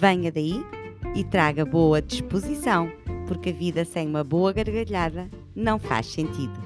Venha daí e traga boa disposição, porque a vida sem uma boa gargalhada não faz sentido.